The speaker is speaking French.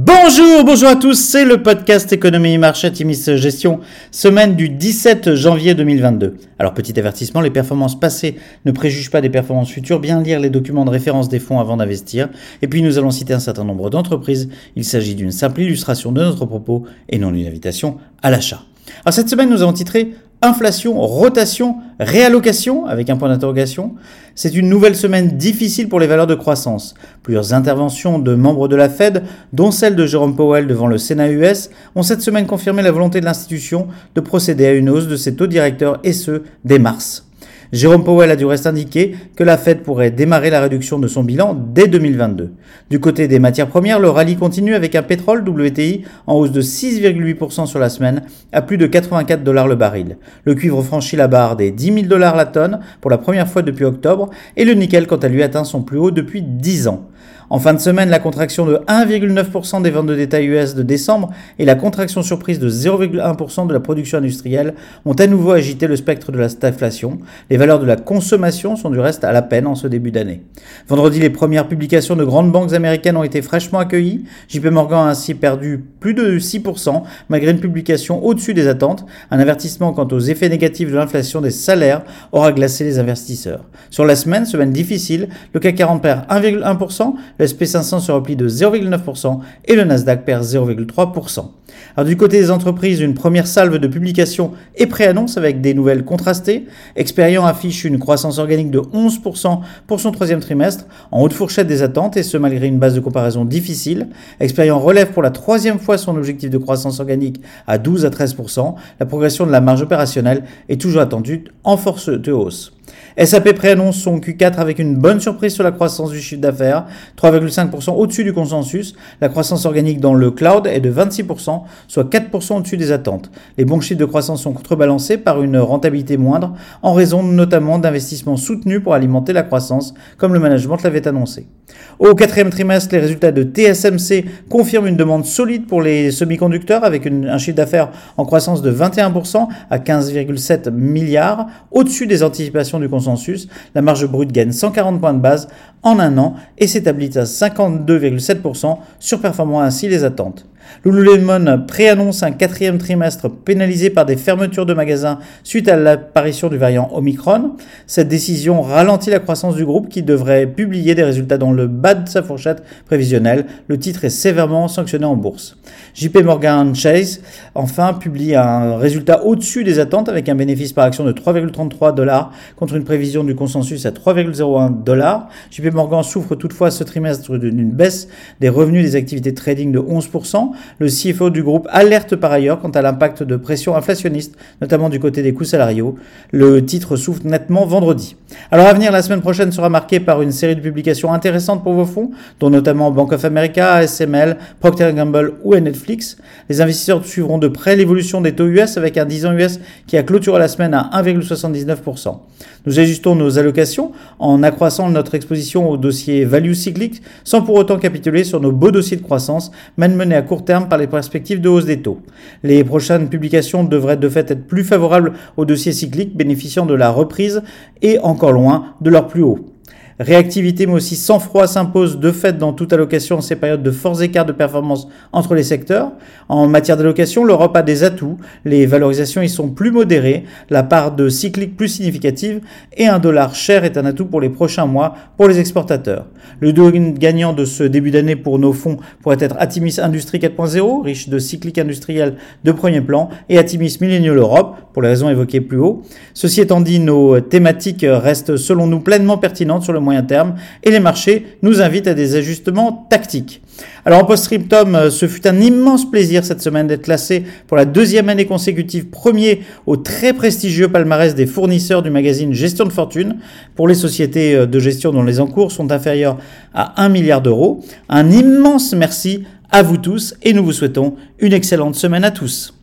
Bonjour, bonjour à tous, c'est le podcast Économie Marché Timis Gestion, semaine du 17 janvier 2022. Alors petit avertissement, les performances passées ne préjugent pas des performances futures, bien lire les documents de référence des fonds avant d'investir, et puis nous allons citer un certain nombre d'entreprises, il s'agit d'une simple illustration de notre propos et non d'une invitation à l'achat. Alors cette semaine nous avons titré Inflation, rotation, réallocation, avec un point d'interrogation. C'est une nouvelle semaine difficile pour les valeurs de croissance. Plusieurs interventions de membres de la Fed, dont celle de Jerome Powell devant le Sénat US, ont cette semaine confirmé la volonté de l'institution de procéder à une hausse de ses taux directeurs et ce, dès mars. Jérôme Powell a du reste indiqué que la Fed pourrait démarrer la réduction de son bilan dès 2022. Du côté des matières premières, le rallye continue avec un pétrole WTI en hausse de 6,8% sur la semaine à plus de 84 dollars le baril. Le cuivre franchit la barre des 10 000 dollars la tonne pour la première fois depuis octobre et le nickel quant à lui atteint son plus haut depuis 10 ans. En fin de semaine, la contraction de 1,9% des ventes de détail US de décembre et la contraction surprise de 0,1% de la production industrielle ont à nouveau agité le spectre de la stagflation. Les valeurs de la consommation sont du reste à la peine en ce début d'année. Vendredi, les premières publications de grandes banques américaines ont été fraîchement accueillies. JP Morgan a ainsi perdu plus de 6% malgré une publication au-dessus des attentes. Un avertissement quant aux effets négatifs de l'inflation des salaires aura glacé les investisseurs. Sur la semaine, semaine difficile, le CAC 40 perd 1,1%, le SP500 se replie de 0,9% et le Nasdaq perd 0,3%. Alors du côté des entreprises, une première salve de publications et préannonce avec des nouvelles contrastées. Experian affiche une croissance organique de 11% pour son troisième trimestre, en haute fourchette des attentes et ce malgré une base de comparaison difficile. Experian relève pour la troisième fois son objectif de croissance organique à 12 à 13%. La progression de la marge opérationnelle est toujours attendue en force de hausse. SAP préannonce son Q4 avec une bonne surprise sur la croissance du chiffre d'affaires, 3,5% au-dessus du consensus. La croissance organique dans le cloud est de 26%, soit 4% au-dessus des attentes. Les bons chiffres de croissance sont contrebalancés par une rentabilité moindre, en raison notamment d'investissements soutenus pour alimenter la croissance, comme le management l'avait annoncé. Au quatrième trimestre, les résultats de TSMC confirment une demande solide pour les semi-conducteurs avec un chiffre d'affaires en croissance de 21% à 15,7 milliards, au-dessus des anticipations du consensus. La marge brute gagne 140 points de base en un an et s'établit à 52,7%, surperformant ainsi les attentes. Lululemon préannonce un quatrième trimestre pénalisé par des fermetures de magasins suite à l'apparition du variant Omicron. Cette décision ralentit la croissance du groupe qui devrait publier des résultats dans le bas de sa fourchette prévisionnelle. Le titre est sévèrement sanctionné en bourse. JP Morgan Chase, enfin, publie un résultat au-dessus des attentes avec un bénéfice par action de 3,33 dollars contre une prévision du consensus à 3,01 dollars. JP Morgan souffre toutefois ce trimestre d'une baisse des revenus des activités trading de 11%. Le CFO du groupe alerte par ailleurs quant à l'impact de pression inflationniste, notamment du côté des coûts salariaux. Le titre souffre nettement vendredi. Alors à venir, la semaine prochaine sera marquée par une série de publications intéressantes pour vos fonds, dont notamment Bank of America, ASML, Procter Gamble ou Netflix. Les investisseurs suivront de près l'évolution des taux US avec un 10 ans US qui a clôturé la semaine à 1,79%. Nous ajustons nos allocations en accroissant notre exposition au dossier value cyclique sans pour autant capituler sur nos beaux dossiers de croissance, même menés à court terme par les perspectives de hausse des taux. Les prochaines publications devraient de fait être plus favorables aux dossiers cycliques bénéficiant de la reprise et encore loin de leur plus haut. Réactivité mais aussi sang-froid s'impose de fait dans toute allocation en ces périodes de forts écarts de performance entre les secteurs. En matière d'allocation, l'Europe a des atouts, les valorisations y sont plus modérées, la part de cyclique plus significative et un dollar cher est un atout pour les prochains mois pour les exportateurs. Le gagnant de ce début d'année pour nos fonds pourrait être Atimis Industrie 4.0, riche de cyclique industriel de premier plan, et Atimis Millennial Europe, pour les raisons évoquées plus haut. Ceci étant dit, nos thématiques restent selon nous pleinement pertinentes sur le moyen terme et les marchés nous invitent à des ajustements tactiques. Alors en post-scriptum, euh, ce fut un immense plaisir cette semaine d'être classé pour la deuxième année consécutive premier au très prestigieux palmarès des fournisseurs du magazine Gestion de fortune pour les sociétés euh, de gestion dont les encours sont inférieurs à 1 milliard d'euros. Un immense merci à vous tous et nous vous souhaitons une excellente semaine à tous.